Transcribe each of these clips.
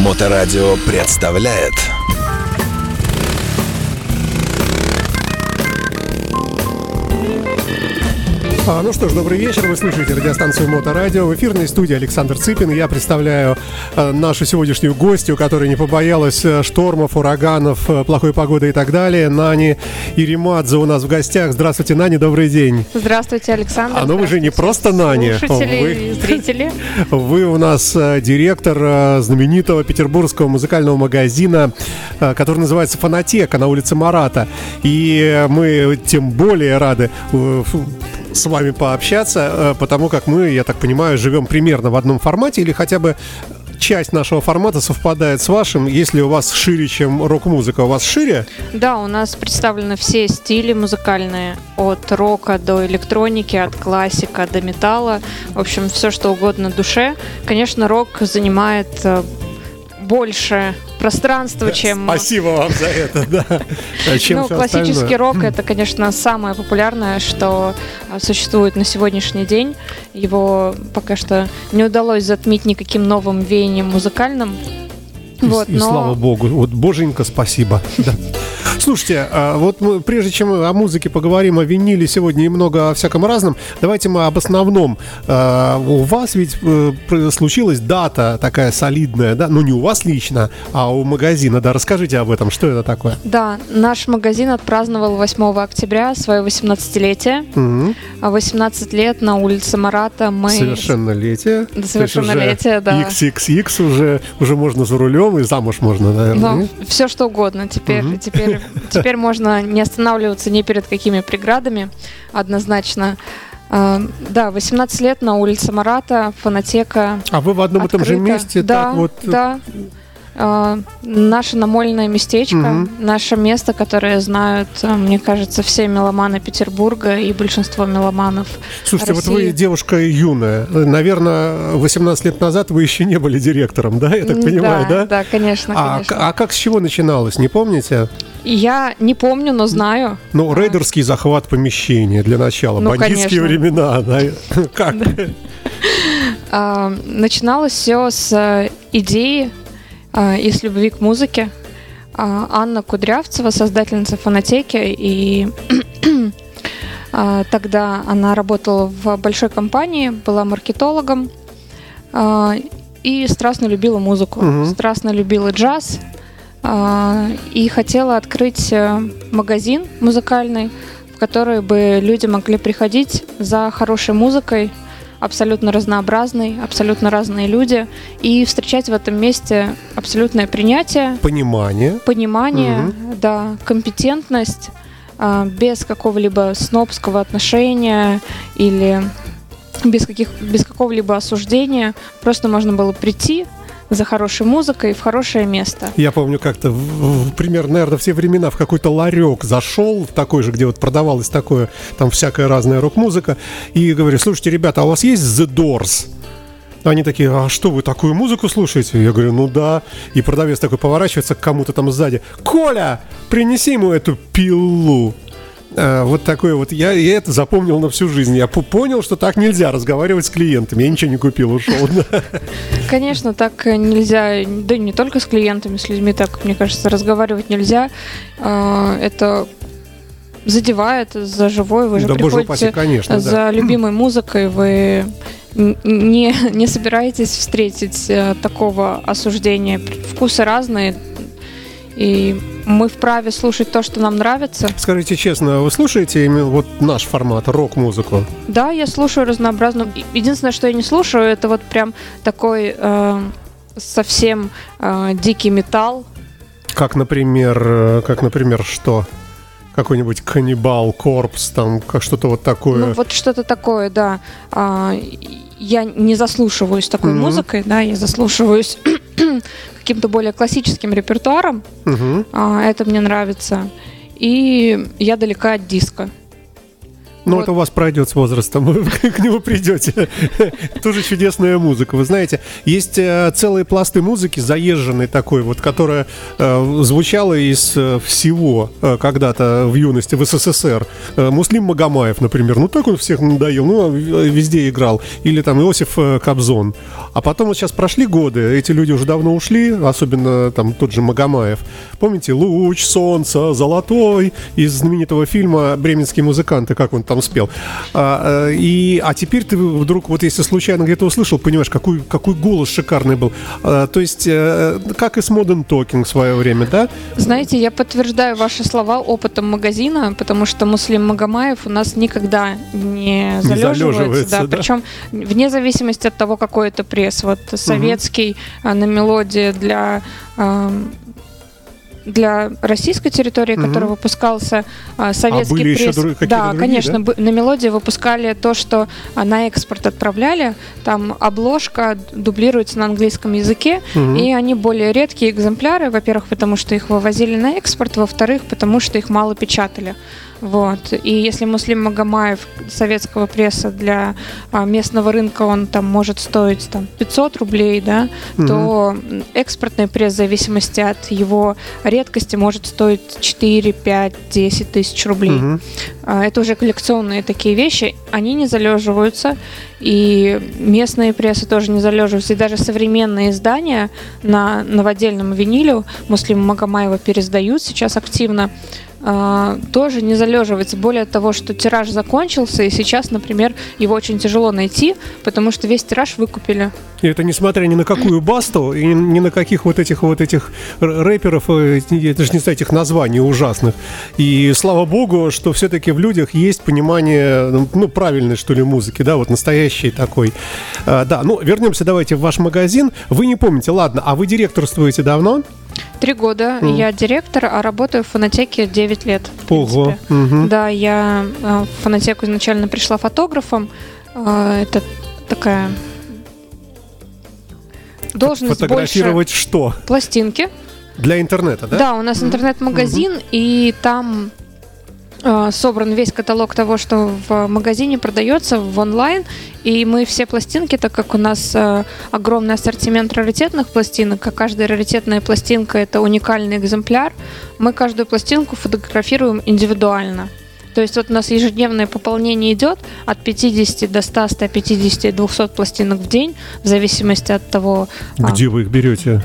Моторадио представляет А, ну что ж, добрый вечер. Вы слушаете радиостанцию Моторадио. В эфирной студии Александр Цыпин. Я представляю э, нашу сегодняшнюю гостью, которая не побоялась э, штормов, ураганов, э, плохой погоды и так далее. Нани Иримадзе у нас в гостях. Здравствуйте, Нани, добрый день. Здравствуйте, Александр. А ну вы же не просто Нани. Слушатели Вы- зрители. Вы у нас э, директор знаменитого петербургского музыкального магазина, который называется «Фонотека» на улице Марата. И мы тем более рады с вами пообщаться, э, потому как мы, я так понимаю, живем примерно в одном формате или хотя бы часть нашего формата совпадает с вашим. Если у вас шире, чем рок-музыка, у вас шире? Да, у нас представлены все стили музыкальные, от рока до электроники, от классика до металла. В общем, все, что угодно душе. Конечно, рок занимает э, больше пространства, чем... Спасибо вам за это, да. А Чем ну, классический остальное? рок это, конечно, самое популярное, что а, существует на сегодняшний день. Его пока что не удалось затмить никаким новым веянием музыкальным. И, Вот, и но- слава богу. Вот, боженька, спасибо. Да. Слушайте, а вот мы, прежде чем мы о музыке поговорим, о виниле сегодня и много о всяком разном, давайте мы об основном. А, У вас ведь э, случилась дата такая солидная, да? Ну, не у вас лично, а у магазина, да? Расскажите об этом, что это такое? Да, наш магазин отпраздновал 8 октября свое 18-летие. Мгм. А 18 лет на улице Марата мы... Совершеннолетие. Есть уже да. XXX уже, уже можно за рулем и замуж можно, наверное. Ну, все что угодно. Теперь, Мгм. теперь, теперь можно не останавливаться ни перед какими преградами, однозначно. А, Да, 18 лет на улице Марата, фонотека. А вы в одном и том же открыта. месте да, так вот Да. А, Наше намольное местечко, Мгм. наше место, которое знают, а, мне кажется, все меломаны Петербурга и большинство меломанов. Слушайте, вот России. вы девушка юная. Наверное, 18 лет назад вы еще не были директором, да? Я так понимаю, да? Да, конечно, А, конечно. а как с чего начиналось, не помните? Я не помню, но знаю. Ну, рейдерский захват помещения для начала, Ну, бандитские конечно. времена. да. Как? А, Начиналось все с э, идеи а, и с любви к музыке. А, Анна Кудрявцева, создательница фонотеки, и а, тогда она работала в большой компании, была маркетологом и страстно любила музыку, Мгм. страстно любила джаз и хотела открыть э, магазин музыкальный, в который бы люди могли приходить за хорошей музыкой, абсолютно разнообразный, абсолютно разные люди, и встречать в этом месте абсолютное принятие, Понимание. понимание, да, компетентность, а, без какого-либо снобского отношения или без, каких, без какого-либо осуждения. Просто можно было прийти за хорошей музыкой в хорошее место. Я помню как-то примерно, наверное, в те времена в какой-то ларек зашел, в такой же, где вот продавалось такое, там всякая разная рок-музыка, и говорю, слушайте, ребята, а у вас есть The Doors? Они такие, а что, вы такую музыку слушаете? Я говорю, ну да. И продавец такой поворачивается к кому-то там сзади. Коля, принеси ему эту пилу. А, вот такой вот. Я, я это запомнил на всю жизнь. Я понял, что так нельзя разговаривать с клиентами. Я ничего не купил, ушел. Конечно, так нельзя, да и не только с клиентами, с людьми так, мне кажется, разговаривать нельзя. А, Это задевает за живое, вы же Да, боже упаси, приходите конечно, да. за любимой музыкой, вы не, не собираетесь встретить э, такого осуждения. Вкусы разные, и мы вправе слушать то, что нам нравится. Скажите честно, вы слушаете именно вот наш формат, рок-музыку? Да, я слушаю разнообразную. И- Единственное, что я не слушаю, это вот прям такой э, совсем э, дикий металл. Как, например, э, как, например, что? Какой-нибудь каннибал, корпс, там, как что-то вот такое. Ну, вот что-то такое, да. А, я не заслушиваюсь такой Мгм. музыкой, да, я заслушиваюсь каким-то более классическим репертуаром. А, это мне нравится. И я далека от диска. Ну, Вот. это у вас пройдет с возрастом, вы к нему придете. Тоже чудесная музыка. Вы знаете, есть э, целые пласты музыки, заезженной такой, вот, которая э, звучала из э, всего когда-то в юности в СССР. Муслим Магомаев, например, ну так он всех надоел, ну везде играл. Или там Иосиф Кобзон. А потом вот сейчас прошли годы, эти люди уже давно ушли, особенно там тот же Магомаев. Помните, луч солнца золотой из знаменитого фильма «Бременские музыканты», как он там спел. А, э, и, а теперь ты вдруг, вот если случайно где-то услышал, понимаешь, какой, какой голос шикарный был. А, то есть, э, как и с Modern Talking в свое время, да? Знаете, я подтверждаю ваши слова опытом магазина, потому что Муслим Магомаев у нас никогда не залеживается. залеживается, да, да. Причем вне зависимости от того, какой это пресс. Вот советский а, на мелодии для ам, для российской территории, Мгм. который выпускался а, советский были еще пресс. друг- какие-то да, другие, конечно, да? на мелодии выпускали то, что а, на экспорт отправляли. Там обложка дублируется на английском языке, Мгм. и они более редкие экземпляры, во-первых, потому что их вывозили на экспорт, во-вторых, потому что их мало печатали. Вот. И если Муслим Магомаев советского пресса для а, местного рынка, он там может стоить там, 500 рублей, да, то м, экспортный пресс в зависимости от его редкости может стоить 4, 5, 10 тысяч рублей. А, Это уже коллекционные такие вещи, они не залеживаются, и местные прессы тоже не залеживаются, и даже современные издания на новодельном виниле Муслима Магомаева пересдают сейчас активно, тоже не залеживается. Более того, что тираж закончился, и сейчас, например, его очень тяжело найти, потому что весь тираж выкупили. И это несмотря ни на какую басту и ни на каких вот этих вот этих рэперов, э, я даже не знаю этих названий ужасных. И слава богу, что все-таки в людях есть понимание, ну, правильной, что ли, музыки, да, вот настоящий такой. А, да, ну, вернемся давайте в ваш магазин. Вы не помните, ладно, а вы директорствуете давно? Три года я директор, а работаю в фонотеке 9 лет. Ого. мгм. Да, я э, в фонотеку изначально пришла фотографом. Э, Это такая должность больше Фотографировать что? пластинки. Для интернета, да? Да, у нас интернет-магазин, и там собран весь каталог того, что в магазине продается в онлайн. И мы все пластинки, так как у нас э, огромный ассортимент раритетных пластинок, а каждая раритетная пластинка это уникальный экземпляр, мы каждую пластинку фотографируем индивидуально. То есть вот у нас ежедневное пополнение идет от 50 до 100, 150, 200 пластинок в день, в зависимости от того, а, Где вы их берете?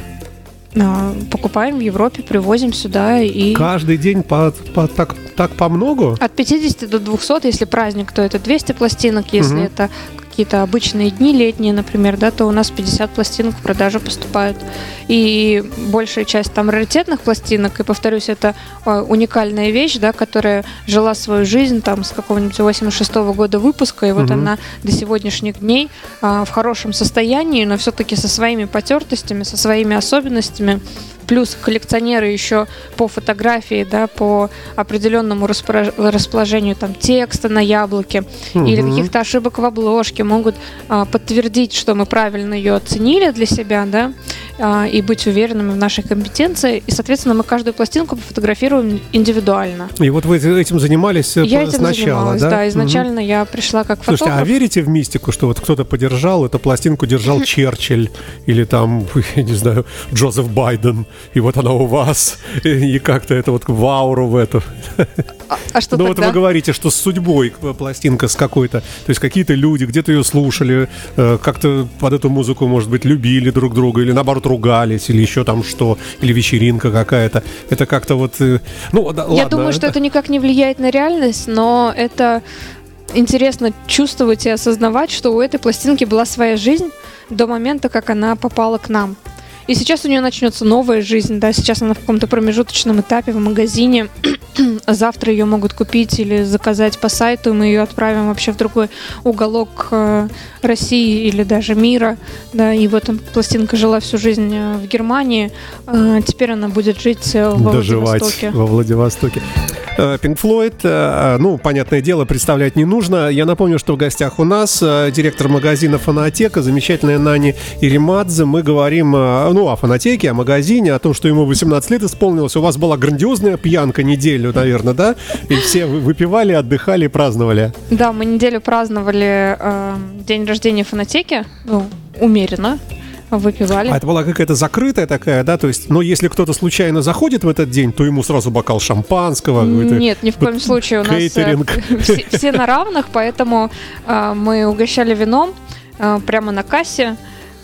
А, покупаем в Европе, привозим сюда и Каждый день по, по- так, так по много? от 50 до 200, если праздник, то это 200 пластинок, если Мгм. это какие-то обычные дни летние, например, да, то у нас 50 пластинок в продажу поступают. И большая часть там раритетных пластинок, и повторюсь, это э, уникальная вещь, да, которая жила свою жизнь там с какого-нибудь 86 года выпуска, и вот Мгм. она до сегодняшних дней а, в хорошем состоянии, но все-таки со своими потертостями, со своими особенностями. Плюс коллекционеры еще по фотографии, да, по определенному расположению там текста на яблоке или Мгм. каких-то ошибок в обложке могут а, подтвердить, что мы правильно ее оценили для себя, да, а, и быть уверенными в нашей компетенции. И, соответственно, мы каждую пластинку фотографируем индивидуально. И вот вы этим занимались э, Я этим сначала, занималась, да? да. Изначально я пришла как Слушайте, фотограф. а верите в мистику, что вот кто-то подержал, эту пластинку держал Черчилль или там, я не знаю, Джозеф Байден, и вот она у вас, и как-то это вот в ауру в эту. А, а что Ну вот вы говорите, что с судьбой пластинка с какой-то, то есть какие-то люди где-то ее слушали, э, как-то под эту музыку, может быть, любили друг друга, или наоборот ругались, или еще там что, или вечеринка какая-то. Это как-то вот, э, ну да, ладно. Я думаю, что это никак не влияет на реальность, но это интересно чувствовать и осознавать, что у этой пластинки была своя жизнь до момента, как она попала к нам. И сейчас у нее начнется новая жизнь, да, сейчас она в каком-то промежуточном этапе в магазине, а завтра ее могут купить или заказать по сайту, и мы ее отправим вообще в другой уголок э, России или даже мира, да, и вот пластинка жила всю жизнь э, в Германии, а теперь она будет жить э, во доживать Владивостоке. во Владивостоке. Pink Floyd. Ну, понятное дело, представлять не нужно. Я напомню, что в гостях у нас директор магазина «Фонотека», замечательная Нани Иримадзе. Мы говорим, ну, о «Фонотеке», о магазине, о том, что ему 18 лет исполнилось. У вас была грандиозная пьянка неделю, наверное, да? И все выпивали, отдыхали, праздновали. Да, мы неделю праздновали э, день рождения «Фонотеки». Ну, умеренно выпивали. А это была какая-то закрытая такая, да? То есть, но если кто-то случайно заходит в этот день, то ему сразу бокал шампанского. Нет, ни в коем случае. У нас э, все, все на равных, поэтому э, мы угощали вином э, прямо на кассе.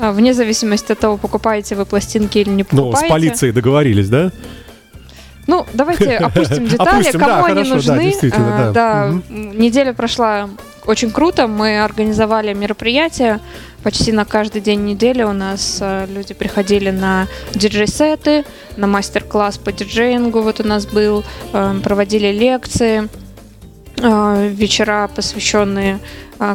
Э, вне зависимости от того, покупаете вы пластинки или не покупаете. Ну, с полицией договорились, да? Ну, давайте опустим детали, опустим, кому да, они хорошо, нужны. Да, а, да. да угу. неделя прошла очень круто. Мы организовали мероприятие почти на каждый день недели. У нас э, люди приходили на диджей-сеты, на мастер-класс по диджеингу. Вот у нас был, проводили лекции, вечера, посвященные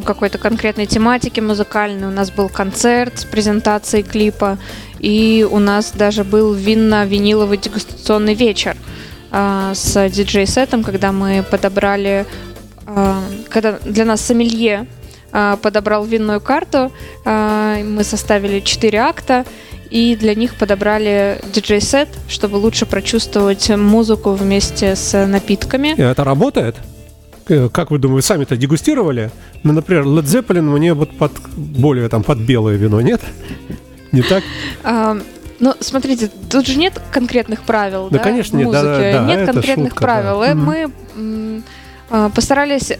какой-то конкретной тематике музыкальной. У нас был концерт с презентацией клипа. И у нас даже был винно-виниловый дегустационный вечер э, с диджей-сетом, когда мы подобрали а, когда для нас сомелье а, подобрал винную карту, а, мы составили 4 акта, и для них подобрали диджей-сет, чтобы лучше прочувствовать музыку вместе с напитками. И это работает? Э, как вы думаете, сами-то дегустировали? Ну, например, Led Zeppelin мне вот под более там под белое вино, нет? Не так? Ну, смотрите, тут же нет конкретных правил, да, да конечно, нет, да, да, да, нет конкретных шутка, правил. Да. Э, мы а, постарались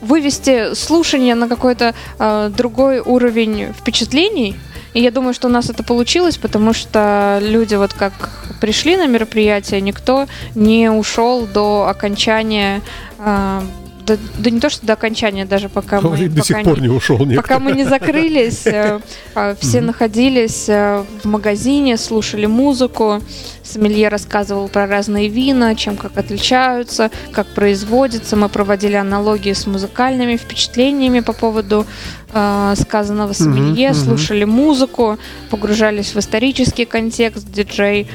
вывести слушание на какой-то э, другой уровень впечатлений. И я думаю, что у нас это получилось, потому что люди вот как пришли на мероприятие, никто не ушел до окончания э, да, да не то, что до окончания, даже пока мы... до пока сих не, пор не ушел некто. Пока мы не закрылись, э, а, все находились э, в магазине, слушали музыку, сомелье рассказывал про разные вина, чем как отличаются, как производятся. Мы проводили аналогии с музыкальными впечатлениями по поводу э, сказанного сомелье, слушали музыку, погружались в исторический контекст. Диджей,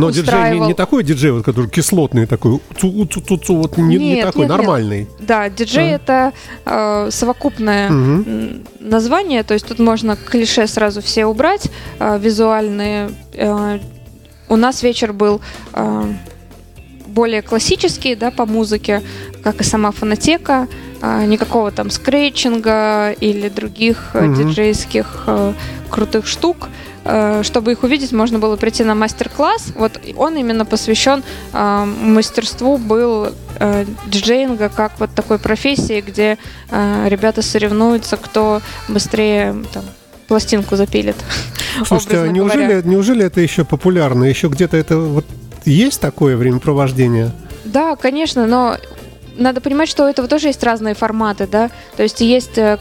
но устраивал. диджей не, не такой диджей, вот, который кислотный такой, цу, цу, цу, цу, вот не, нет, не такой, нет, нормальный. Нет. Да, диджей а. это э, совокупное угу. название, то есть тут можно клише сразу все убрать, э, визуальные. Э, у нас вечер был э, более классический, да, по музыке, как и сама фонотека, э, никакого там скретчинга или других угу. диджейских э, крутых штук. Э, чтобы их увидеть, можно было прийти на мастер-класс. Вот он именно посвящен э, мастерству был э, диджеинга как вот такой профессии, где э, ребята соревнуются, кто быстрее там, пластинку запилит. Слушайте, а неужели, неужели это еще популярно? Еще где-то это вот есть такое времяпровождение? Да, конечно, но надо понимать, что у этого тоже есть разные форматы, да. То есть есть э,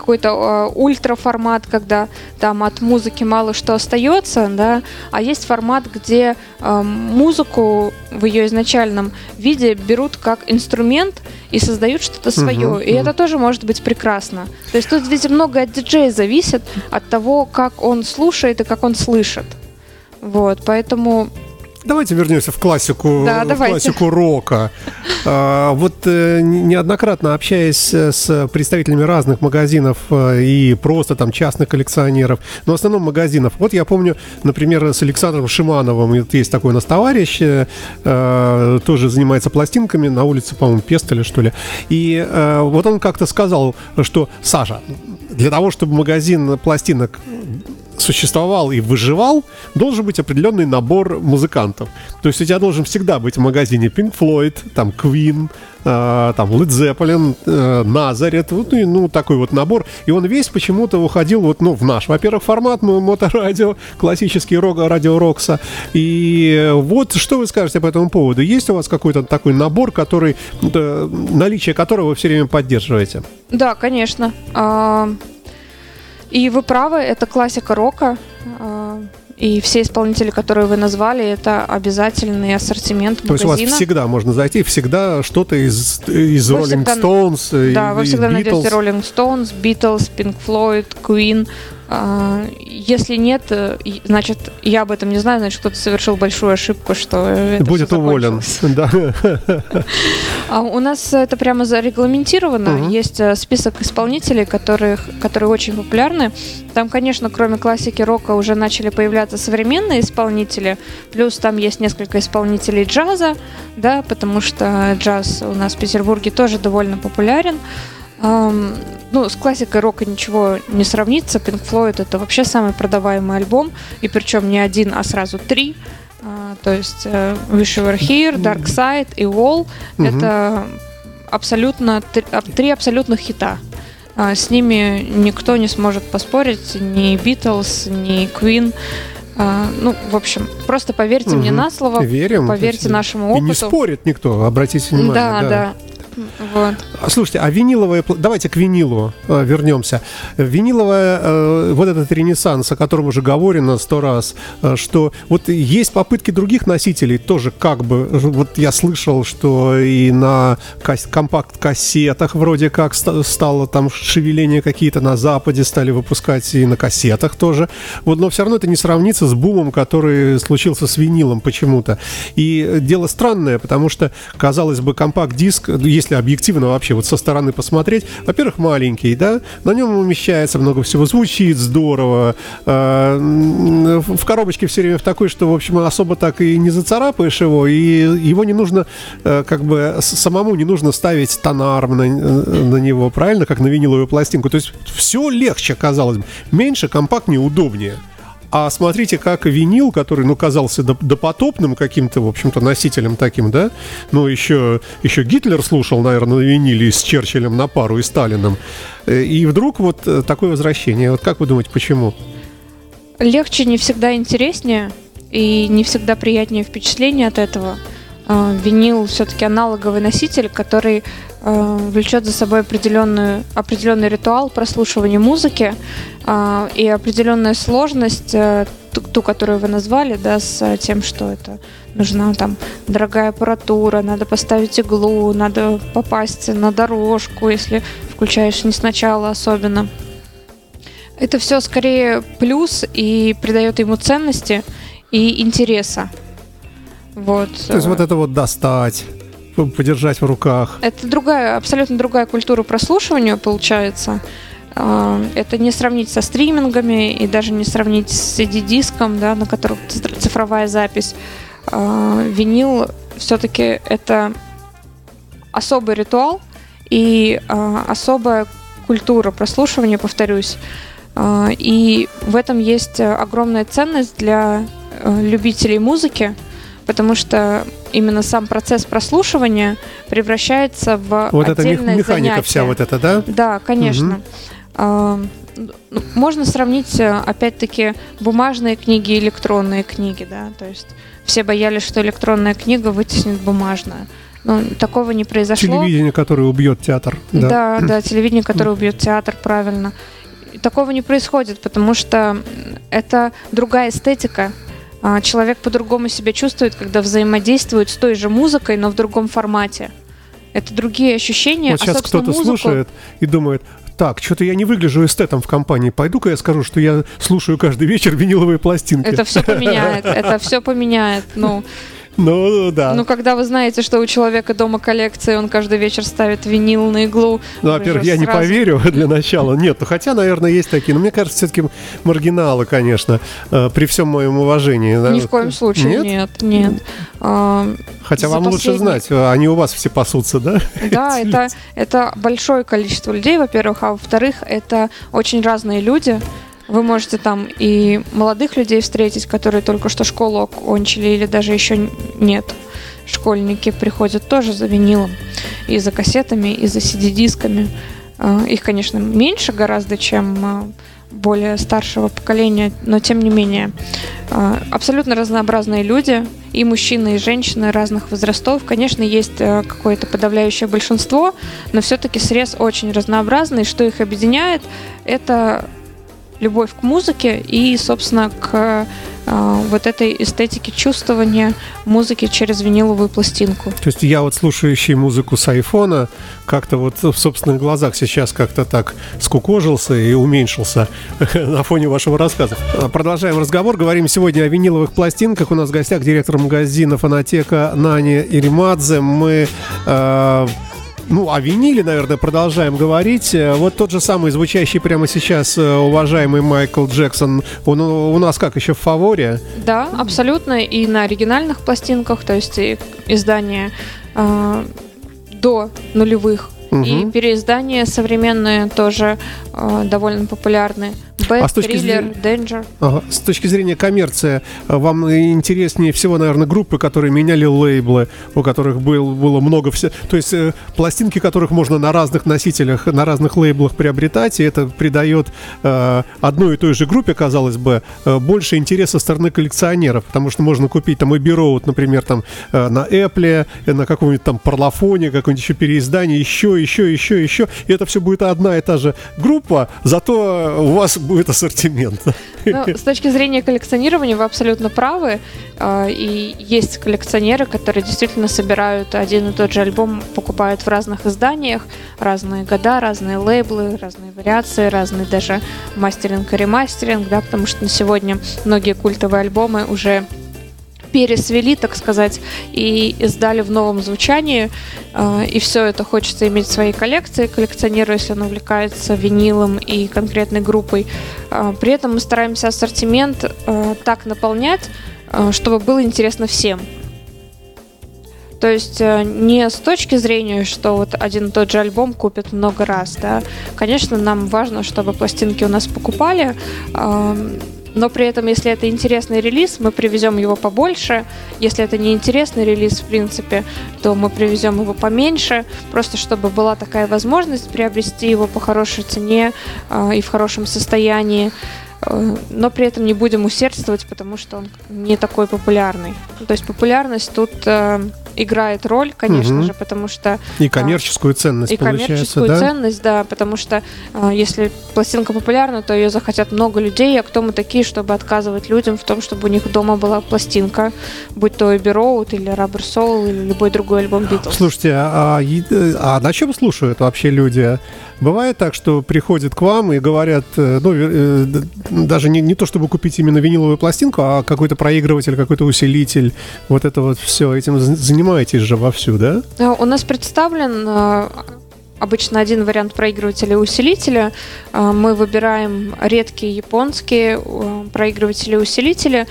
какой-то э, ультраформат, когда там от музыки мало что остается, да, а есть формат, где э, музыку в ее изначальном виде берут как инструмент и создают что-то свое. Uh-huh, и uh-huh. это тоже может быть прекрасно. То есть тут ведь много от диджея зависит, от того, как он слушает и как он слышит. Вот, поэтому Давайте вернемся в классику, да, в классику рока. А, вот э, неоднократно общаясь с представителями разных магазинов э, и просто там частных коллекционеров, но в основном магазинов. Вот я помню, например, с Александром Шимановым, есть такой у нас товарищ, э, тоже занимается пластинками на улице, по-моему, Пестеля, что ли. И вот он как-то сказал, что Саша, для того, чтобы магазин пластинок существовал и выживал, должен быть определенный набор музыкантов. То есть у тебя должен всегда быть в магазине Pink Floyd, там Queen, э, там Led Zeppelin, э, Nazareth, вот, ну, ну, такой вот набор. И он весь почему-то уходил вот, ну, в наш, во-первых, формат моторадио, классический рок, радио Рокса. И вот что вы скажете по этому поводу? Есть у вас какой-то такой набор, который, э, наличие которого вы все время поддерживаете? Да, конечно. А, и вы правы, это классика рока. А, и все исполнители, которые вы назвали, это обязательный ассортимент магазина. То есть у вас всегда можно зайти, всегда что-то из, из Rolling всегда, Stones, Да, вы всегда Beatles. найдете Rolling Stones, Beatles, Pink Floyd, Queen, если нет, э, значит, я об этом не знаю, значит, кто-то совершил большую ошибку, что это Будет уволен. Да. А у нас это прямо зарегламентировано. Мгм. Есть э, список исполнителей, которых, которые очень популярны. Там, конечно, кроме классики рока уже начали появляться современные исполнители. Плюс там есть несколько исполнителей джаза, да, потому что джаз у нас в Петербурге тоже довольно популярен. Ам, ну, с классикой рока ничего не сравнится. Pink Floyd это вообще самый продаваемый альбом, и причем не один, а сразу три. А, то есть э, Wish You Were Here, Dark Side и Wall Мгм. это абсолютно три, ап- три абсолютных хита. А, С ними никто не сможет поспорить, ни Битлз, ни Queen. А, Ну, в общем, просто поверьте мне Мгм. на слово, Верим. поверьте нашему И опыту. не спорит никто, обратите внимание. Да, да. Вот. А, Слушайте, а виниловая... Давайте к винилу э, вернемся. Виниловая, э, вот этот ренессанс, о котором уже говорено сто раз, э, что вот есть попытки других носителей тоже как бы... Вот я слышал, что и на кас- компакт-кассетах вроде как ста- стало там шевеление какие-то на Западе стали выпускать и на кассетах тоже. Вот, но все равно это не сравнится с бумом, который случился с винилом почему-то. И э, дело странное, потому что, казалось бы, компакт-диск, ну, если объективно вообще вот со стороны посмотреть, во-первых, маленький, да, на нем умещается много всего, звучит здорово, э, м, в коробочке все время в такой, что, в общем, особо так и не зацарапаешь его, и его не нужно, э, как бы, самому не нужно ставить тонарм на, на него, правильно, как на виниловую пластинку. То есть все легче, казалось бы, меньше, компактнее, удобнее. А смотрите, как винил, который, ну, казался доп- допотопным каким-то, в общем-то, носителем таким, да? Ну, еще, еще Гитлер слушал, наверное, на виниле с Черчиллем на пару и Сталином. Э, И вдруг вот э, такое возвращение. Вот как вы думаете, почему? Легче не всегда интереснее и не всегда приятнее впечатление от этого. А, Винил все-таки аналоговый носитель, который э, влечет за собой определенную, определенный ритуал прослушивания музыки а, и определенная сложность, э, ту, ту, которую вы назвали, да, с э, тем, что это нужна там дорогая аппаратура, надо поставить иглу, надо попасть на дорожку, если включаешь не сначала особенно. Это все скорее плюс и придает ему ценности и интереса. Вот. То есть э, вот это вот достать, подержать в руках. Это другая, абсолютно другая культура прослушивания получается. А, Это не сравнить со стримингами и даже не сравнить с CD-диском, да, на котором цифр- цифровая запись. А, Винил все-таки это особый ритуал и а, особая культура прослушивания, повторюсь. И в этом есть э, огромная ценность для э, любителей музыки, потому что именно сам процесс прослушивания превращается в Вот это отдельное механика занятие. вся вот эта, да? Да, конечно. Ну, Можно сравнить, э, опять-таки, бумажные книги и электронные книги, да, то есть все боялись, что электронная книга вытеснит бумажную. Но такого не произошло. Телевидение, которое убьет театр. Да, да, телевидение, которое убьет театр, правильно. Такого не происходит, потому что это другая эстетика. А, Человек по-другому себя чувствует, когда взаимодействует с той же музыкой, но в другом формате. Это другие ощущения. Вот а, сейчас кто-то музыку- слушает и думает, так, что-то я не выгляжу эстетом в компании. Пойду-ка я скажу, что я слушаю каждый вечер виниловые пластинки. Это все поменяет. Это все поменяет. Ну, Ну, да. ну, когда вы знаете, что у человека дома коллекция, он каждый вечер ставит винил на иглу. Ну, вы во-первых, я не сразу- поверю для начала. Нет, ну хотя, наверное, есть такие. Но мне кажется, все-таки маргиналы, конечно, э, при всем моем уважении. Ни в коем случае Нет? нет, нет. А, Хотя За вам лучше последний- знать, э, они у вас все пасутся, да? Да, это, это большое количество людей, во-первых, а во-вторых, это очень разные люди. Вы можете там и молодых людей встретить, которые только что школу окончили или даже еще нет. Школьники приходят тоже за винилом, и за кассетами, и за CD-дисками. А, Их, конечно, меньше гораздо, чем а, более старшего поколения, но тем не менее. А, Абсолютно разнообразные люди, и мужчины, и женщины разных возрастов. Конечно, есть э, какое-то подавляющее большинство, но все-таки срез очень разнообразный. Что их объединяет, это любовь к музыке и, собственно, к э, вот этой эстетике чувствования музыки через виниловую пластинку. То есть я вот слушающий музыку с айфона как-то вот в собственных глазах сейчас как-то так скукожился и уменьшился на фоне вашего рассказа. Продолжаем разговор. Говорим сегодня о виниловых пластинках. У нас в гостях директор магазина «Фонотека» Нани Иримадзе. Мы э, ну, о виниле, наверное, продолжаем говорить. Э, вот тот же самый звучащий прямо сейчас э, уважаемый Майкл Джексон, он у нас как, еще в фаворе? Да, абсолютно. И на оригинальных пластинках, то есть издание э, до нулевых. Угу. И переиздания современные тоже э, довольно популярны. Bad, а с точки Thriller, зрения... Danger. Ага. С точки зрения коммерции, э, вам интереснее всего, наверное, группы, которые меняли лейблы, у которых был, было много все, то есть э, пластинки, которых можно на разных носителях, на разных лейблах приобретать, и это придает э, одной и той же группе, казалось бы, э, больше интереса со стороны коллекционеров, потому что можно купить там и Road, например, там э, на Apple, э, на каком-нибудь там Парлофоне, какое-нибудь еще переиздание, еще, еще, еще, еще, и это все будет одна и та же группа, зато у вас будет ассортимент. Ну, с точки зрения коллекционирования вы абсолютно правы. А, и есть коллекционеры, которые действительно собирают один и тот же альбом, покупают в разных изданиях, разные года, разные лейблы, разные вариации, разные даже мастеринг и ремастеринг, да, потому что на сегодня многие культовые альбомы уже пересвели, так сказать, и издали в новом звучании. А, и все это хочется иметь в своей коллекции, коллекционеру, если он увлекается винилом и конкретной группой. А, при этом мы стараемся ассортимент а, так наполнять, чтобы было интересно всем. То есть не с точки зрения, что вот один и тот же альбом купят много раз, да. Конечно, нам важно, чтобы пластинки у нас покупали, но при этом, если это интересный релиз, мы привезем его побольше. Если это не интересный релиз, в принципе, то мы привезем его поменьше, просто чтобы была такая возможность приобрести его по хорошей цене э, и в хорошем состоянии. Э, но при этом не будем усердствовать, потому что он не такой популярный. То есть популярность тут э, играет роль, конечно угу. же, потому что... И а, коммерческую ценность, И коммерческую да? ценность, да, потому что а, если пластинка популярна, то ее захотят много людей, а кто мы такие, чтобы отказывать людям в том, чтобы у них дома была пластинка, будь то Эбби Роуд или Rubber Soul или любой другой альбом Битлз. Слушайте, а, а, а на чем слушают вообще люди? Бывает так, что приходят к вам и говорят, э, ну, э, даже не, не то, чтобы купить именно виниловую пластинку, а какой-то проигрыватель, какой-то усилитель, вот это вот все, этим занимаетесь же вовсю, да? У нас представлен э, обычно один вариант проигрывателя и усилителя. Мы выбираем редкие японские проигрыватели и усилители,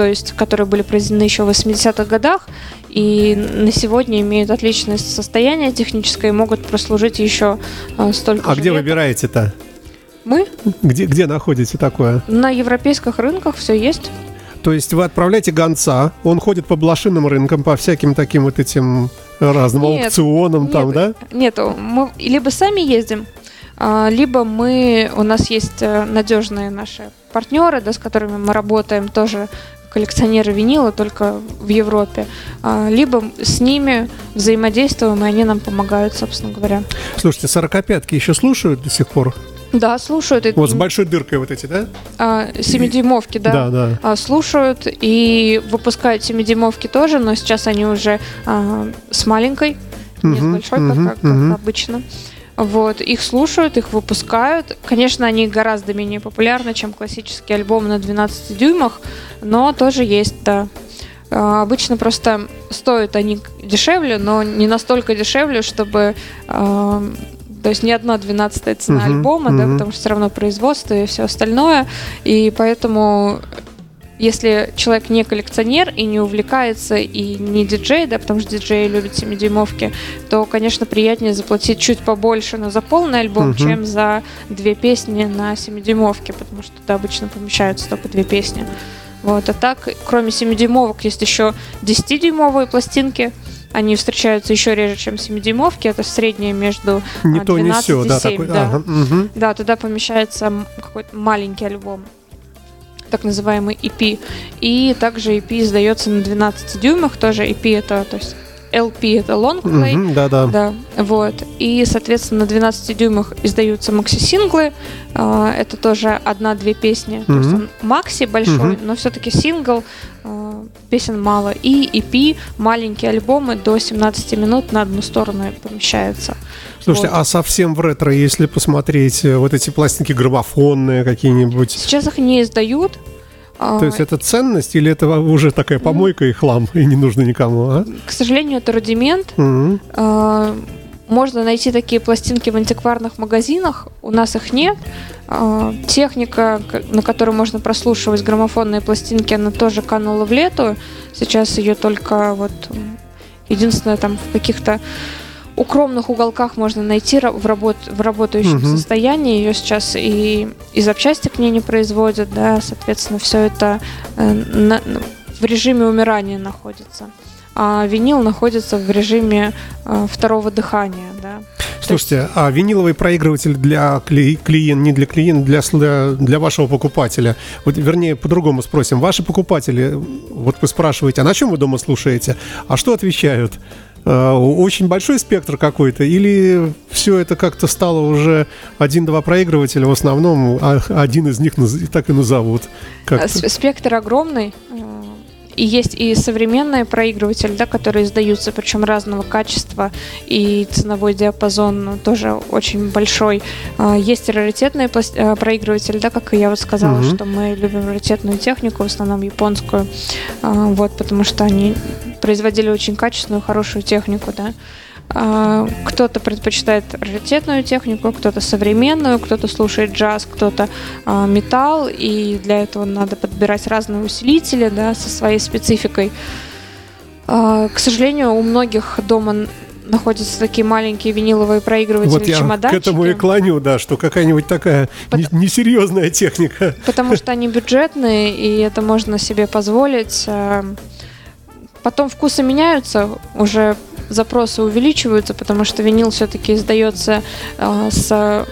то есть которые были произведены еще в 80-х годах, и на сегодня имеют отличное состояние техническое и могут прослужить еще э, столько А где лет. выбираете-то? Мы? Где, где находите такое? На европейских рынках все есть. То есть вы отправляете гонца, он ходит по блошиным рынкам, по всяким таким вот этим разным нет, аукционам нет, там, да? Нет, мы либо сами ездим, а, либо мы, у нас есть э, надежные наши партнеры, да, с которыми мы работаем, тоже коллекционеры винила только в Европе, а, либо с ними взаимодействуем, и они нам помогают, собственно говоря. Слушайте, сорокопятки еще слушают до сих пор? Да, слушают. Вот с большой дыркой вот эти, да? А, семидюймовки, да. Да, да. А, слушают и выпускают семидюймовки тоже, но сейчас они уже а, с маленькой, не с большой, угу, как, как угу. обычно. Вот, их слушают, их выпускают. Конечно, они гораздо менее популярны, чем классический альбом на 12 дюймах, но тоже есть, да. А, обычно просто стоят они дешевле, но не настолько дешевле, чтобы а, то есть не одна двенадцатая цена uh-huh, альбома, uh-huh. да, потому что все равно производство и все остальное. И поэтому если человек не коллекционер и не увлекается и не диджей, да, потому что диджеи любят 7-дюймовки, то, конечно, приятнее заплатить чуть побольше, но за полный альбом, uh-huh. чем за две песни на 7-дюймовке, потому что туда обычно помещаются только две песни. Вот, а так, кроме 7-дюймовок, есть еще 10-дюймовые пластинки, они встречаются еще реже, чем 7-дюймовки. Это среднее между не 12 то, не все, и 7. Да, такой, да. Ага, угу. да, туда помещается какой-то маленький альбом так называемый EP. И также EP издается на 12 дюймах, тоже EP это то есть LP это long play. Мгм, Да-да. Да, вот. И, соответственно, на 12 дюймах издаются макси-синглы. А, Это тоже одна-две песни. То есть он макси большой, Мгм. но все-таки сингл, а, песен мало. И EP, маленькие альбомы до 17 минут на одну сторону помещаются. Слушайте, Вот. а совсем в ретро, если посмотреть э, вот эти пластинки граммофонные какие-нибудь, Сейчас их не издают. А, то есть это ценность или это уже такая помойка и хлам, и не нужно никому, а? К сожалению, это рудимент. А, Можно найти такие пластинки в антикварных магазинах. У нас их нет. А, Техника, на которой можно прослушивать граммофонные пластинки, она тоже канула в лету. Сейчас ее только вот единственное там в каких-то укромных уголках можно найти в, работ, в работающем Мгм. состоянии. Ее сейчас и, и запчасти к ней не производят, да, соответственно, все это э, на- в режиме умирания находится. А винил находится в режиме э, второго дыхания, да. Слушайте, а виниловый проигрыватель для клиента, не для клиента, для, для, для вашего покупателя, вот, вернее, по-другому спросим, ваши покупатели, вот вы спрашиваете, а на чем вы дома слушаете, а что отвечают? Э, Очень большой спектр какой-то, или все это как-то стало уже один-два проигрывателя в основном, а один из них так и назовут? С- Спектр огромный. И есть и современные проигрыватели, да, которые издаются, причем разного качества, и ценовой диапазон ну, тоже очень большой. А, Есть раритетные э, проигрыватели, да, как я вот сказала, Мгм. что мы любим раритетную технику, в основном японскую, а, вот, потому что они производили очень качественную, хорошую технику, да. А, Кто-то предпочитает раритетную технику, кто-то современную, кто-то слушает джаз, кто-то а, металл, и для этого надо подбирать разные усилители, да, со своей спецификой. А, К сожалению, у многих дома находятся такие маленькие виниловые проигрыватели, Вот я к чемоданчики, этому и клоню, да, что какая-нибудь такая не- несерьезная техника. потому что они бюджетные, и это можно себе позволить. А, Потом вкусы меняются, уже запросы увеличиваются, потому что винил все-таки издается а, с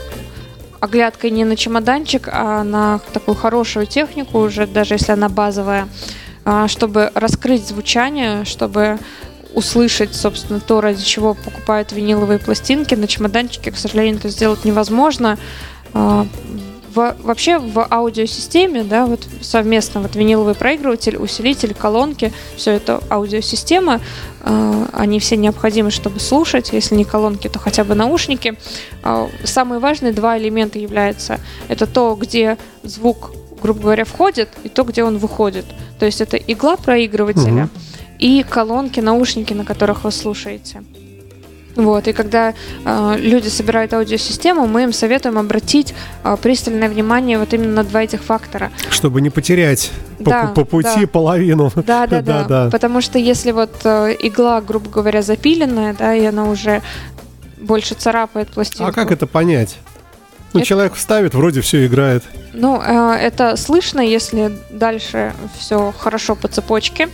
оглядкой не на чемоданчик, а на такую хорошую технику, уже даже если она базовая, а, чтобы раскрыть звучание, чтобы услышать, собственно, то, ради чего покупают виниловые пластинки. На чемоданчике, к сожалению, это сделать невозможно. А, в- вообще в аудиосистеме, да, вот совместно вот виниловый проигрыватель, усилитель, колонки, все это аудиосистема, а, они все необходимы, чтобы слушать, если не колонки, то хотя бы наушники. А, Самые важные два элемента являются, это то, где звук, грубо говоря, входит, и то, где он выходит. То есть это игла проигрывателя Мгм. и колонки, наушники, на которых вы слушаете. Вот, и когда э, люди собирают аудиосистему, мы им советуем обратить э, пристальное внимание вот именно на два этих фактора. Чтобы не потерять по, Да, по пути да. половину. Да, да, да, Да-да. Потому что если вот э, игла, грубо говоря, запиленная, да, и она уже больше царапает пластинку. А как это понять? Ну, Это- человек вставит, вроде все играет. Ну, э, это слышно, если дальше все хорошо по цепочке.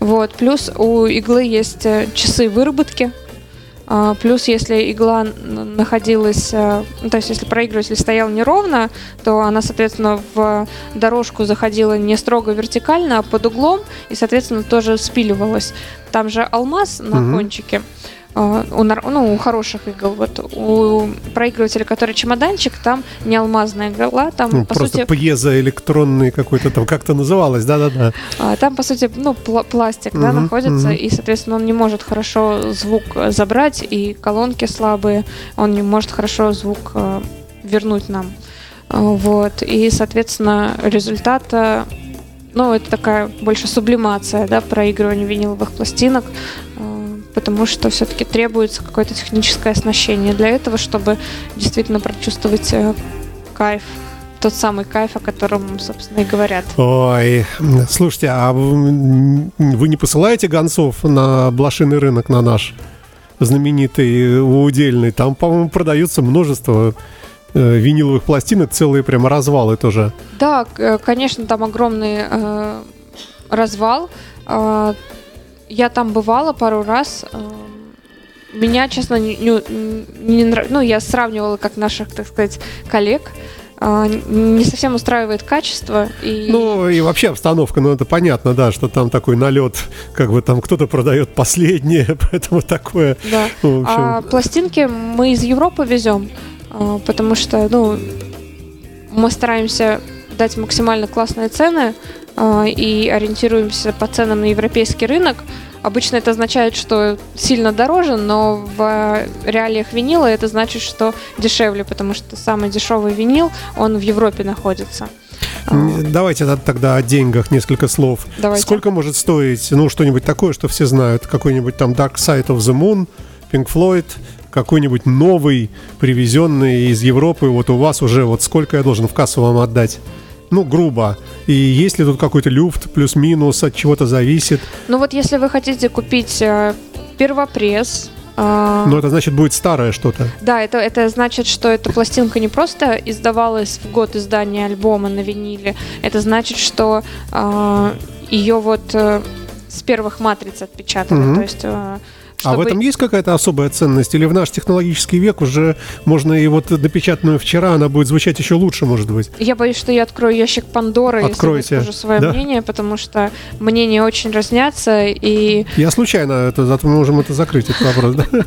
Вот. Плюс у иглы есть э, часы выработки. А, Плюс, если игла находилась, э, ну, то есть если проигрыватель стоял неровно, то она, соответственно, в дорожку заходила не строго вертикально, а под углом, и, соответственно, тоже спиливалась. Там же алмаз на Мгм. кончике. А, У, ну, у хороших игл. Вот у проигрывателя, который чемоданчик, там не алмазная игла, там, Ну, по просто сути, пьезоэлектронный какой-то там, как-то называлось, да-да-да. а, Там, по сути, ну, пла- пластик, да, находится, и, соответственно, он не может хорошо звук э, забрать, и колонки слабые, он не может хорошо звук э, вернуть нам. А, Вот, и, соответственно, результат, э, ну, это такая больше сублимация, да, проигрывания виниловых пластинок, потому что все-таки требуется какое-то техническое оснащение для этого, чтобы действительно прочувствовать э, кайф, тот самый кайф, о котором, собственно, и говорят. Ой, слушайте, а вы не посылаете гонцов на блошиный рынок на наш знаменитый удельный? Там, по-моему, продаются множество э, виниловых пластинок, целые прямо развалы тоже. Да, э, конечно, там огромный э, развал. Э, я там бывала пару раз. Э, меня, честно, не, не- не Ну, я сравнивала как наших, так сказать, коллег. а, не совсем устраивает качество. И... Ну и вообще обстановка, ну это понятно, да, что там такой налет, как бы там кто-то продает последнее, поэтому такое. Да. Ну, общем... А пластинки мы из Европы везем, а, потому что, ну, мы стараемся дать максимально классные цены а, и ориентируемся по ценам на европейский рынок. Обычно это означает, что сильно дороже, но в реалиях винила это значит, что дешевле, потому что самый дешевый винил, он в Европе находится. Давайте тогда о деньгах несколько слов. Давайте. Сколько может стоить, ну, что-нибудь такое, что все знают? Какой-нибудь там Dark Side of the Moon, Pink Floyd, какой-нибудь новый, привезенный из Европы, вот у вас уже, вот сколько я должен в кассу вам отдать? Ну, грубо. И есть ли тут какой-то люфт, плюс-минус, от чего-то зависит? Ну вот если вы хотите купить э, первопресс, э, ну, это значит будет старое что-то. Да, это, это значит, что эта пластинка не просто издавалась в год издания альбома на виниле. Это значит, что э, ее вот э, с первых матриц отпечатали. Угу. То есть э, чтобы... А в этом есть какая-то особая ценность? Или в наш технологический век уже можно и вот напечатанную вчера, она будет звучать еще лучше, может быть? Я боюсь, что я открою ящик Пандоры Откройте. и скажу свое да? мнение, потому что мнения очень разнятся и... Я случайно, это, зато мы можем это закрыть, этот вопрос, да?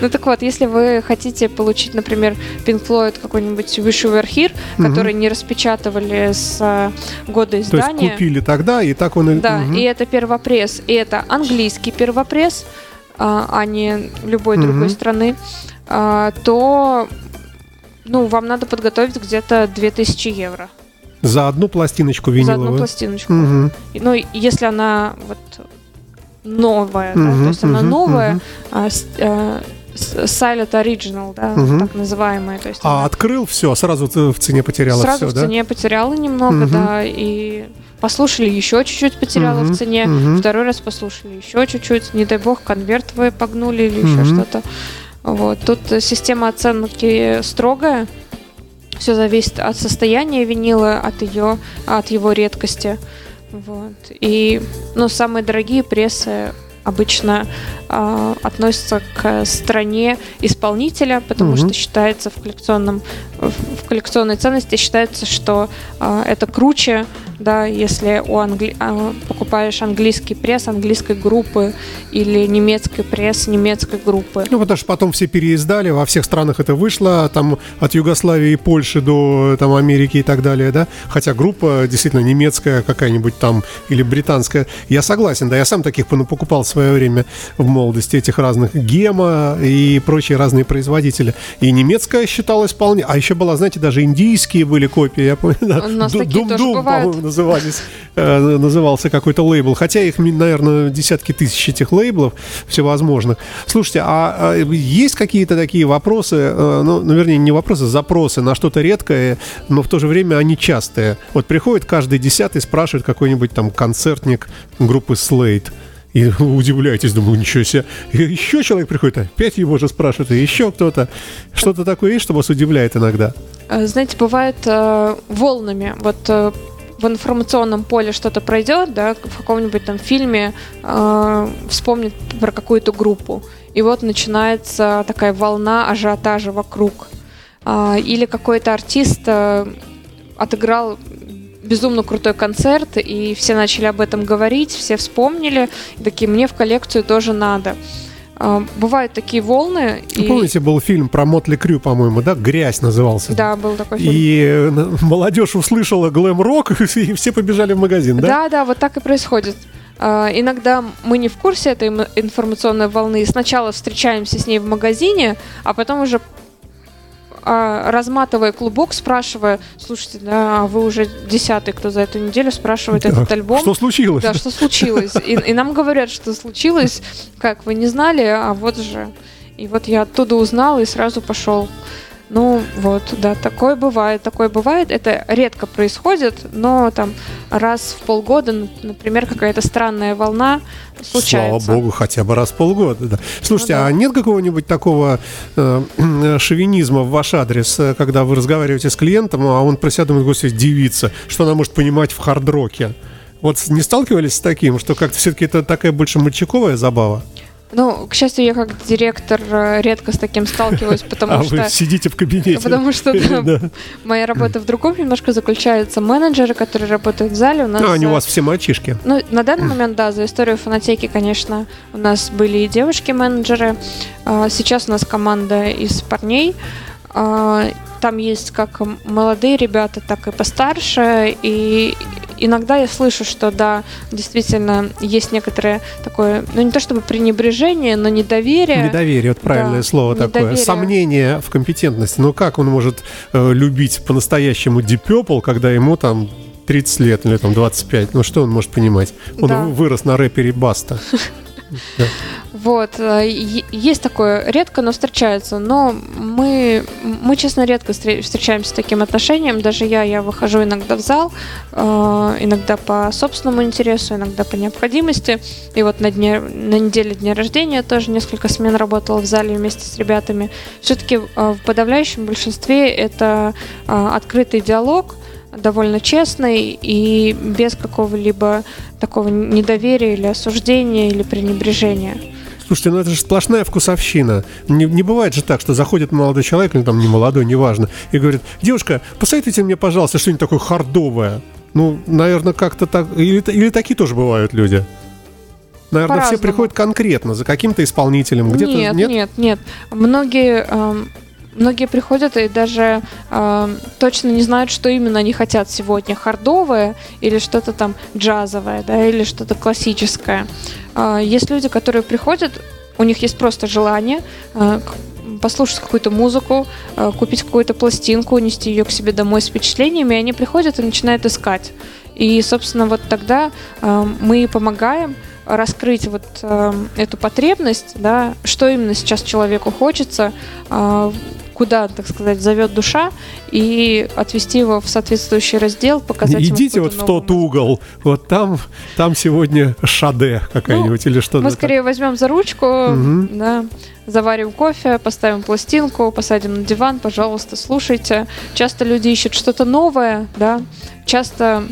Ну так вот, если вы хотите получить, например, Pink Floyd какой-нибудь Wish You Were Here, который не распечатывали с э, года издания. То есть купили тогда, и так он... Да, и это первопресс, и это английский первопресс, а, а не любой угу. другой страны, а, то ну, вам надо подготовить где-то 2000 евро. За одну пластиночку виниловую? За одну пластиночку. Угу. Ну, если она вот новая, угу, да, то есть угу, она новая, угу. а, а, Silent Original, да, угу. так называемая. То есть а она... открыл все, сразу в цене потеряла сразу все, в цене потеряла немного, угу. да, и послушали еще чуть-чуть потеряла угу. в цене, угу. второй раз послушали еще чуть-чуть, не дай бог конверт вы погнули или угу. еще что-то. Вот. Тут система оценки строгая, все зависит от состояния винила, от ее, от его редкости. Вот. И ну, самые дорогие прессы обычно э, относятся к стране исполнителя, потому угу. что считается в коллекционном в коллекционной ценности считается, что э, это круче, да, если у англи... э, покупаешь английский пресс английской группы или немецкий пресс немецкой группы. Ну, потому что потом все переиздали, во всех странах это вышло, там от Югославии и Польши до там, Америки и так далее, да, хотя группа действительно немецкая какая-нибудь там или британская. Я согласен, да, я сам таких покупал в свое время в молодости, этих разных Гема и прочие разные производители. И немецкая считалась вполне, а еще была, знаете, даже индийские были копии, я помню, да. У нас такие тоже бывают назывались, э, назывался какой-то лейбл. Хотя их, наверное, десятки тысяч этих лейблов всевозможных. Слушайте, а, а есть какие-то такие вопросы, э, ну, ну, вернее, не вопросы, запросы на что-то редкое, но в то же время они частые. Вот приходит каждый десятый, спрашивает какой-нибудь там концертник группы Slate. И удивляетесь, думаю, ничего себе. И еще человек приходит, опять его же спрашивают, и еще кто-то. Что-то такое есть, что вас удивляет иногда? Э, знаете, бывает э, волнами. Вот э, в информационном поле что-то пройдет, да, в каком-нибудь там фильме э, вспомнит про какую-то группу. И вот начинается такая волна ажиотажа вокруг. Э, или какой-то артист э, отыграл безумно крутой концерт, и все начали об этом говорить, все вспомнили, такие, мне в коллекцию тоже надо. Бывают такие волны. И... Помните, был фильм про Мотли Крю, по-моему, да? «Грязь» назывался. Да, был такой фильм. И э, молодежь услышала глэм-рок, и все побежали в магазин, да? Да, да, вот так и происходит. Uh, иногда мы не в курсе этой информационной волны. Сначала встречаемся с ней в магазине, а потом уже а, разматывая клубок, спрашивая, слушайте, да, а вы уже десятый, кто за эту неделю спрашивает да, этот альбом. Что случилось? Да, что случилось. И, и нам говорят, что случилось, как вы не знали, а вот же. И вот я оттуда узнал и сразу пошел. Ну вот, да, такое бывает, такое бывает. Это редко происходит, но там раз в полгода, например, какая-то странная волна случается. Слава богу, хотя бы раз в полгода. Да. Слушайте, ну, да. а нет какого-нибудь такого э, шовинизма в ваш адрес, э, когда вы разговариваете с клиентом, а он про себя думает, господи, девица, что она может понимать в хард-роке? Вот не сталкивались с таким, что как-то все-таки это такая больше мальчиковая забава? Ну, к счастью, я как директор э, редко с таким сталкиваюсь, потому а что... вы сидите в кабинете. Потому что да, моя работа в другом немножко заключается. Менеджеры, которые работают в зале, у нас... А, они у вас все мальчишки? Ну, на данный момент, да, за историю фанатеки, конечно, у нас были и девушки-менеджеры. А, сейчас у нас команда из парней. А, там есть как молодые ребята, так и постарше. И иногда я слышу, что да, действительно есть некоторое такое, ну не то чтобы пренебрежение, но недоверие. Недоверие, вот правильное да, слово недоверие. такое. Сомнение в компетентности. Ну как он может э, любить по-настоящему Deep Purple, когда ему там 30 лет или там 25? Ну что он может понимать? Он да. вырос на рэпере Баста. Вот, э, есть такое, редко, но встречается. Но мы, мы честно, редко встречаемся с таким отношением. Даже я, я выхожу иногда в зал, э, иногда по собственному интересу, иногда по необходимости. И вот на, дне, на неделе дня рождения тоже несколько смен работала в зале вместе с ребятами. Все-таки э, в подавляющем большинстве это открытый диалог, довольно честный и без какого-либо такого недоверия или осуждения или пренебрежения. Слушайте, ну это же сплошная вкусовщина. Не, не бывает же так, что заходит молодой человек, или там не молодой, неважно, и говорит, девушка, посоветуйте мне, пожалуйста, что-нибудь такое хардовое. Ну, наверное, как-то так... Или, или такие тоже бывают люди. Наверное, все приходят конкретно за каким-то исполнителем. Где-то нет, нет, нет, нет. Многие эм, многие приходят и даже э, точно не знают, что именно они хотят сегодня, хардовое или что-то там джазовое, да, или что-то классическое. Э, есть люди, которые приходят, у них есть просто желание э, послушать какую-то музыку, э, купить какую-то пластинку, унести ее к себе домой с впечатлениями, и они приходят и начинают искать. И, собственно, вот тогда э, мы помогаем раскрыть вот э, эту потребность, да, что именно сейчас человеку хочется, э, куда, так сказать, зовет душа, и отвести его в соответствующий раздел, показать Идите вот в тот угол, вот там, там сегодня шаде какая-нибудь ну, или что-то. Мы скорее возьмем за ручку, угу. да, заварим кофе, поставим пластинку, посадим на диван, пожалуйста, слушайте. Часто люди ищут что-то новое, да, часто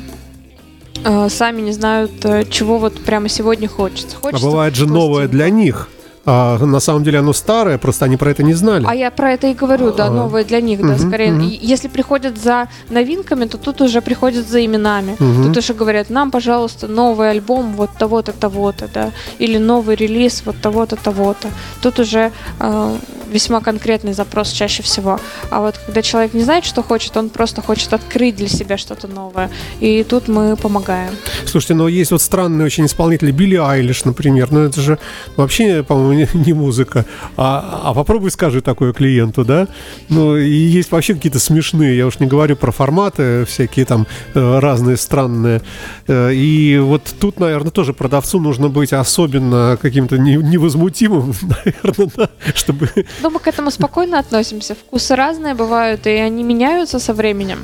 э, сами не знают, э, чего вот прямо сегодня хочется. хочется а бывает же новое для них а на самом деле оно старое, просто они про это не знали. А я про это и говорю, да, новое для них, да, скорее. Если приходят за новинками, то тут уже приходят за именами. Тут уже говорят, нам, пожалуйста, новый альбом вот того-то, того-то, да, или новый релиз вот того-то, того-то. Тут уже э, весьма конкретный запрос чаще всего. А вот когда человек не знает, что хочет, он просто хочет открыть для себя что-то новое. И тут мы помогаем. Слушайте, но есть вот странные очень исполнители, Билли Айлиш, например, ну это же вообще, по-моему, не, не музыка. А, а попробуй скажи такое клиенту, да? Ну, и есть вообще какие-то смешные, я уж не говорю про форматы, всякие там э, разные странные. Э, и вот тут, наверное, тоже продавцу нужно быть особенно каким-то невозмутимым, наверное, да, чтобы... Ну, мы к этому спокойно относимся. Вкусы разные бывают, и они меняются со временем.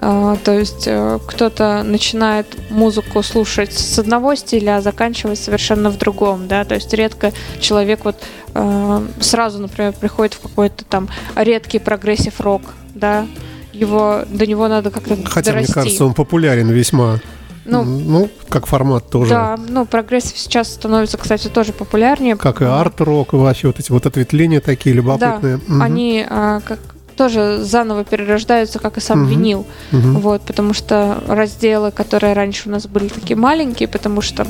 А, то есть э, кто-то начинает музыку слушать с одного стиля, а заканчивает совершенно в другом, да, то есть редко человек вот э, сразу, например, приходит в какой-то там редкий прогрессив рок, да, его, до него надо как-то Хотя, дорасти. мне кажется, он популярен весьма. Ну, ну, как формат тоже. Да, ну, прогрессив сейчас становится, кстати, тоже популярнее. Как и арт-рок, вообще вот эти вот ответвления такие любопытные. Да, угу. они а, как тоже заново перерождаются, как и сам угу. винил. Угу. Вот, потому что разделы, которые раньше у нас были такие маленькие, потому что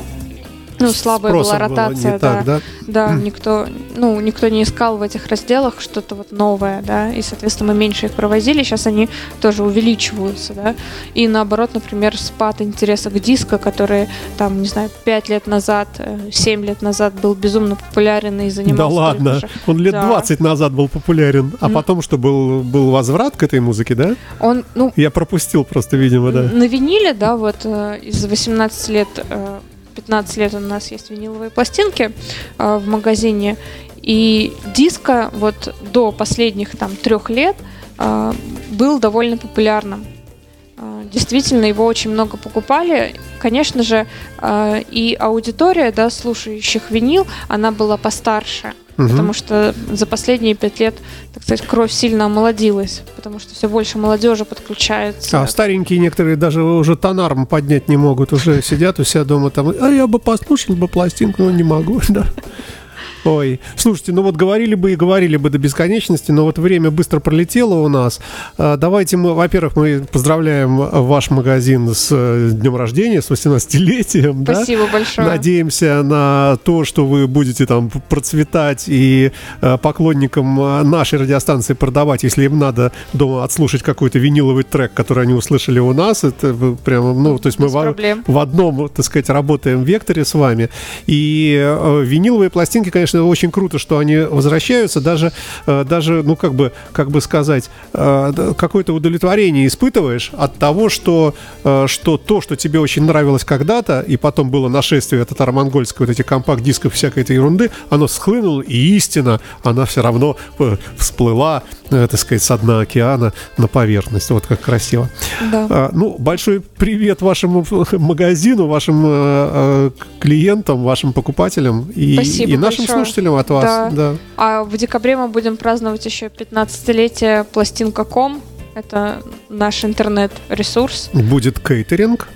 ну, слабая была ротация, было да. Так, да. Да, никто, ну, никто не искал в этих разделах что-то вот новое, да, и, соответственно, мы меньше их провозили, сейчас они тоже увеличиваются, да, и наоборот, например, спад интереса к диско, который, там, не знаю, 5 лет назад, 7 э, лет назад был безумно популярен и занимался... Да ладно, же. он лет да. 20 назад был популярен, а потом что, был, был возврат к этой музыке, да? Он, ну... Я пропустил просто, видимо, да. На виниле, да, вот э, из 18 лет э, 15 лет у нас есть виниловые пластинки э, в магазине. И диско вот до последних там трех лет э, был довольно популярным. Э, действительно, его очень много покупали. Конечно же, и аудитория, да, слушающих винил, она была постарше угу. потому что за последние пять лет, так сказать, кровь сильно омолодилась, потому что все больше молодежи подключается. А старенькие некоторые даже уже тонарм поднять не могут, уже сидят у себя дома там, а я бы послушал бы пластинку, но не могу, да. Ой, слушайте, ну вот говорили бы и говорили бы до бесконечности, но вот время быстро пролетело у нас. А, давайте мы, во-первых, мы поздравляем ваш магазин с э, днем рождения, с 18-летием. Спасибо да? большое. Надеемся на то, что вы будете там процветать и э, поклонникам э, нашей радиостанции продавать, если им надо дома отслушать какой-то виниловый трек, который они услышали у нас. Это прямо, ну, то есть мы в, в одном, так сказать, работаем векторе с вами. И виниловые пластинки, конечно, очень круто, что они возвращаются, даже, э, даже ну, как бы, как бы сказать, э, какое-то удовлетворение испытываешь от того, что, э, что то, что тебе очень нравилось когда-то, и потом было нашествие татаро-монгольское, вот эти компакт-дисков, всякой этой ерунды, оно схлынуло, и истина, она все равно э, всплыла, э, так сказать, с дна океана на поверхность. Вот как красиво. Да. А, ну, большой привет вашему магазину, вашим э, клиентам, вашим покупателям и, Спасибо и нашим большое. Слушателям от вас. Да. Да. А в декабре мы будем праздновать еще 15-летие пластинка.ком. Это наш интернет-ресурс. Будет кейтеринг.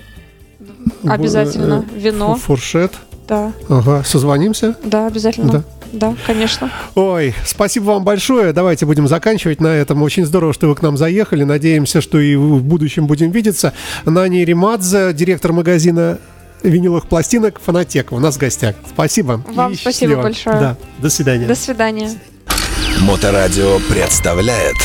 Обязательно. Э, Вино. Фуршет. Да, Ага, созвонимся. да, обязательно. Да. Да, конечно. Ой, спасибо вам большое. Давайте будем заканчивать на этом. Очень здорово, что вы к нам заехали. Надеемся, что и в будущем будем видеться. Нани Римадзе, директор магазина виниловых пластинок «Фанатека» у нас в гостях. Спасибо. Вам И спасибо счастливо. большое. Да, до свидания. До свидания. Моторадио представляет